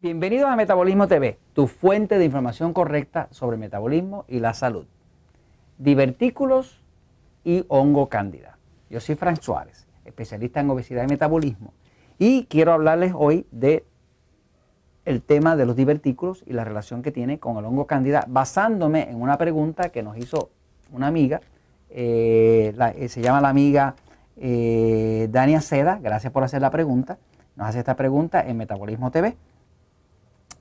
Bienvenidos a Metabolismo TV, tu fuente de información correcta sobre metabolismo y la salud. Divertículos y hongo cándida. Yo soy Frank Suárez, especialista en obesidad y metabolismo, y quiero hablarles hoy de el tema de los divertículos y la relación que tiene con el hongo cándida, basándome en una pregunta que nos hizo una amiga, eh, eh, se llama la amiga eh, Dania Seda, gracias por hacer la pregunta, nos hace esta pregunta en Metabolismo TV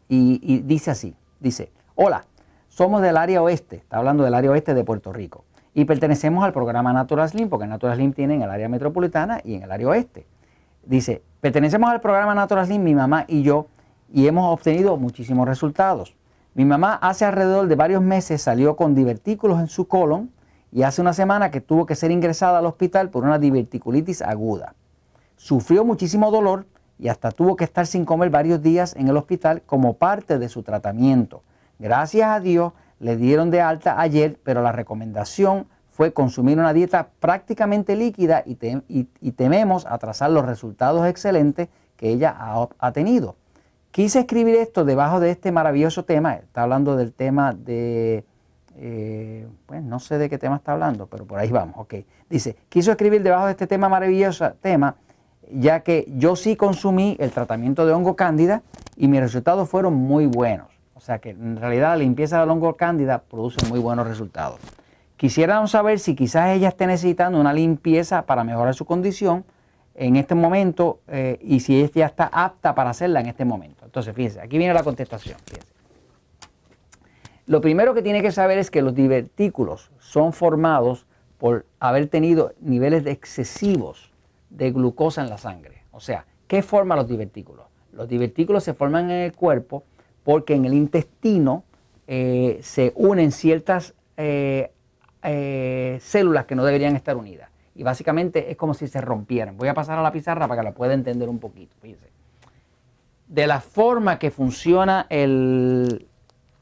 y, dice así, dice, hola, somos del área oeste, está hablando del área oeste de Puerto Rico, y pertenecemos al programa Natural Slim, porque Natural Slim tiene en el área metropolitana y en el área oeste. Dice, pertenecemos al programa Natural Slim, mi mamá y yo, y hemos obtenido muchísimos resultados. Mi mamá hace alrededor de varios meses salió con divertículos en su colon y hace una semana que tuvo que ser ingresada al hospital por una diverticulitis aguda. Sufrió muchísimo dolor y hasta tuvo que estar sin comer varios días en el hospital como parte de su tratamiento. Gracias a Dios le dieron de alta ayer, pero la recomendación fue consumir una dieta prácticamente líquida y, tememos atrasar los resultados excelentes que ella ha, tenido. Quise escribir esto debajo de este maravilloso tema, está hablando del tema de, eh, pues no sé de qué tema está hablando, pero por ahí vamos, ok. Dice, quiso escribir debajo de este tema maravilloso tema ya que yo sí consumí el tratamiento de hongo cándida y mis resultados fueron muy buenos. O sea que en realidad la limpieza del hongo cándida produce muy buenos resultados. Quisiéramos saber si quizás ella esté necesitando una limpieza para mejorar su condición en este momento eh, y si ella está apta para hacerla en este momento. Entonces, fíjense, aquí viene la contestación. Lo primero que tiene que saber es que los divertículos son formados por haber tenido niveles excesivos de glucosa en la sangre. O sea, ¿qué forma los divertículos? Los divertículos se forman en el cuerpo porque en el intestino eh, se unen ciertas eh, eh, células que no deberían estar unidas. Y básicamente es como si se rompieran. Voy a pasar a la pizarra para que la pueda entender un poquito. Fíjense. De la forma que funciona el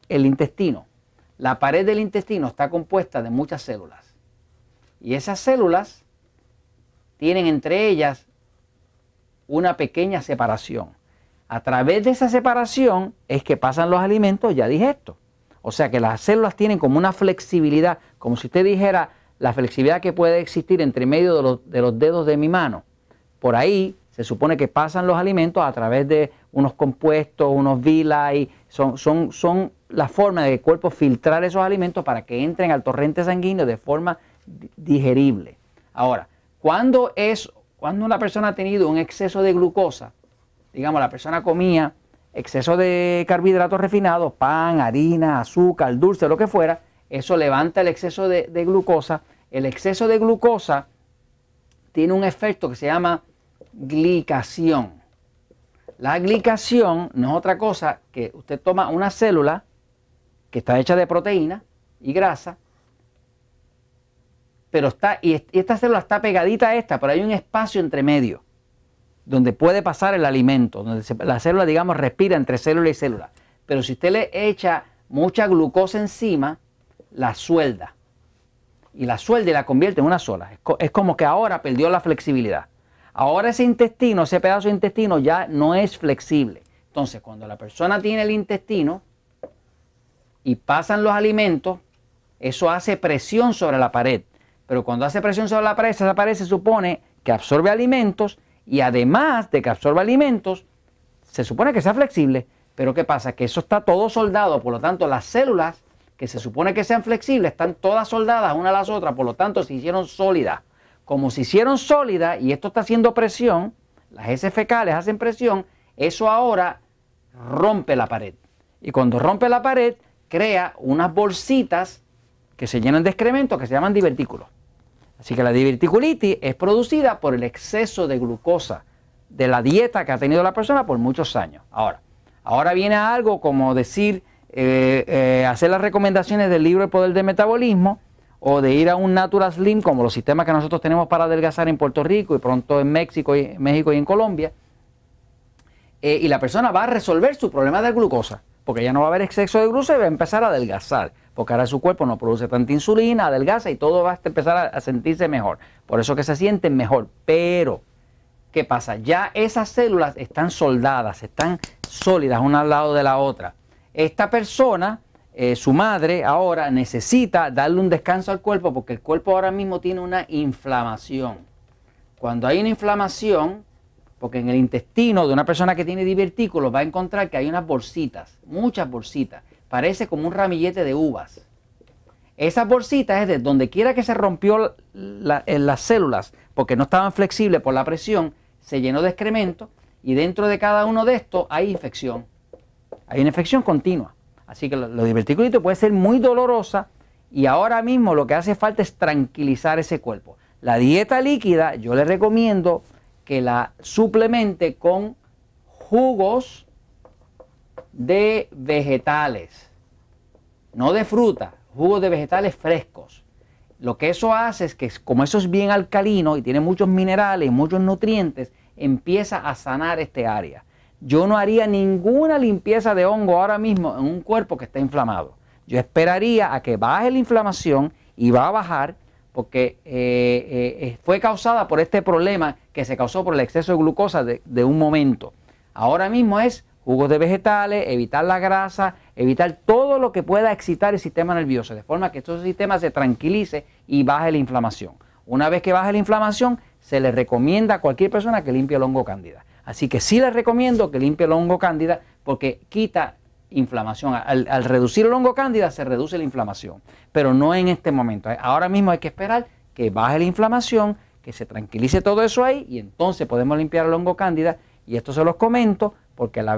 intestino, la pared del intestino está compuesta de muchas células. Y esas células tienen entre ellas una pequeña separación. A través de esa separación es que pasan los alimentos ya digestos. O sea que las células tienen como una flexibilidad, como si usted dijera la flexibilidad que puede existir entre medio de los, de los dedos de mi mano. Por ahí se supone que pasan los alimentos a través de unos compuestos, unos villi, son, son, son la forma de el cuerpo filtrar esos alimentos para que entren al torrente sanguíneo de forma digerible. Ahora, cuando es, cuando una persona ha tenido un exceso de glucosa, digamos, la persona comía exceso de carbohidratos refinados, pan, harina, azúcar, dulce, lo que fuera, eso levanta el exceso de, de glucosa. El exceso de glucosa tiene un efecto que se llama glicación. La glicación no es otra cosa que usted toma una célula que está hecha de proteína y grasa pero está, y esta célula está pegadita a esta, pero hay un espacio entre medio donde puede pasar el alimento, donde la célula, digamos, respira entre célula y célula. Pero si usted le echa mucha glucosa encima, la suelda. Y la suelda y la convierte en una sola. Es como que ahora perdió la flexibilidad. Ahora ese intestino, ese pedazo de intestino ya no es flexible. Entonces, cuando la persona tiene el intestino y pasan los alimentos, eso hace presión sobre la pared. Pero cuando hace presión sobre la pared, esa pared se supone que absorbe alimentos y además de que absorbe alimentos, se supone que sea flexible. Pero ¿qué pasa? Que eso está todo soldado, por lo tanto las células que se supone que sean flexibles están todas soldadas una a las otras, por lo tanto se hicieron sólidas. Como se hicieron sólidas y esto está haciendo presión, las heces fecales hacen presión, eso ahora rompe la pared. Y cuando rompe la pared, crea unas bolsitas que se llenan de excremento que se llaman divertículos. Así que la diverticulitis es producida por el exceso de glucosa de la dieta que ha tenido la persona por muchos años. Ahora, ahora viene algo como decir, eh, eh, hacer las recomendaciones del libro El Poder del Metabolismo o de ir a un Natural Slim como los sistemas que nosotros tenemos para adelgazar en Puerto Rico y pronto en México y, México y en Colombia. Eh, y la persona va a resolver su problema de glucosa, porque ya no va a haber exceso de glucosa y va a empezar a adelgazar porque ahora su cuerpo no produce tanta insulina, adelgaza y todo va a empezar a, sentirse mejor. Por eso que se sienten mejor. Pero, ¿qué pasa? Ya esas células están soldadas, están, sólidas una al lado de la otra. Esta persona, eh, su madre, ahora necesita darle un descanso al cuerpo porque el cuerpo ahora mismo tiene una inflamación. Cuando hay una inflamación, porque en el intestino de una persona que tiene divertículos va a encontrar que hay unas bolsitas, muchas bolsitas. Parece como un ramillete de uvas. Esas bolsitas es de donde quiera que se rompió en las células, porque no estaban flexibles por la presión, se llenó de excremento y dentro de cada uno de estos hay infección. Hay una infección continua. Así que los diverticulitos puede ser muy dolorosa y ahora mismo lo que hace falta es tranquilizar ese cuerpo. La dieta líquida yo le recomiendo que la suplemente con jugos de vegetales, no de fruta, jugos de vegetales frescos. Lo que eso hace es que como eso es bien alcalino y tiene muchos minerales y muchos nutrientes, empieza a sanar este área. Yo no haría ninguna limpieza de hongo ahora mismo en un cuerpo que está inflamado. Yo esperaría a que baje la inflamación y va a bajar porque eh, eh, eh, fue causada por este problema que se causó por el exceso de glucosa de, de un momento. Ahora mismo es jugos de vegetales, evitar la grasa, evitar todo lo que pueda excitar el sistema nervioso, de forma que este sistema se tranquilice y baje la inflamación. Una vez que baje la inflamación, se le recomienda a cualquier persona que limpie el hongo cándida. Así que sí les recomiendo que limpie el hongo cándida porque quita inflamación. Al, al, reducir el hongo cándida se reduce la inflamación, pero no en este momento. Ahora mismo hay que esperar que baje la inflamación, que se tranquilice todo eso ahí y entonces podemos limpiar el hongo cándida. Y esto se los comento porque la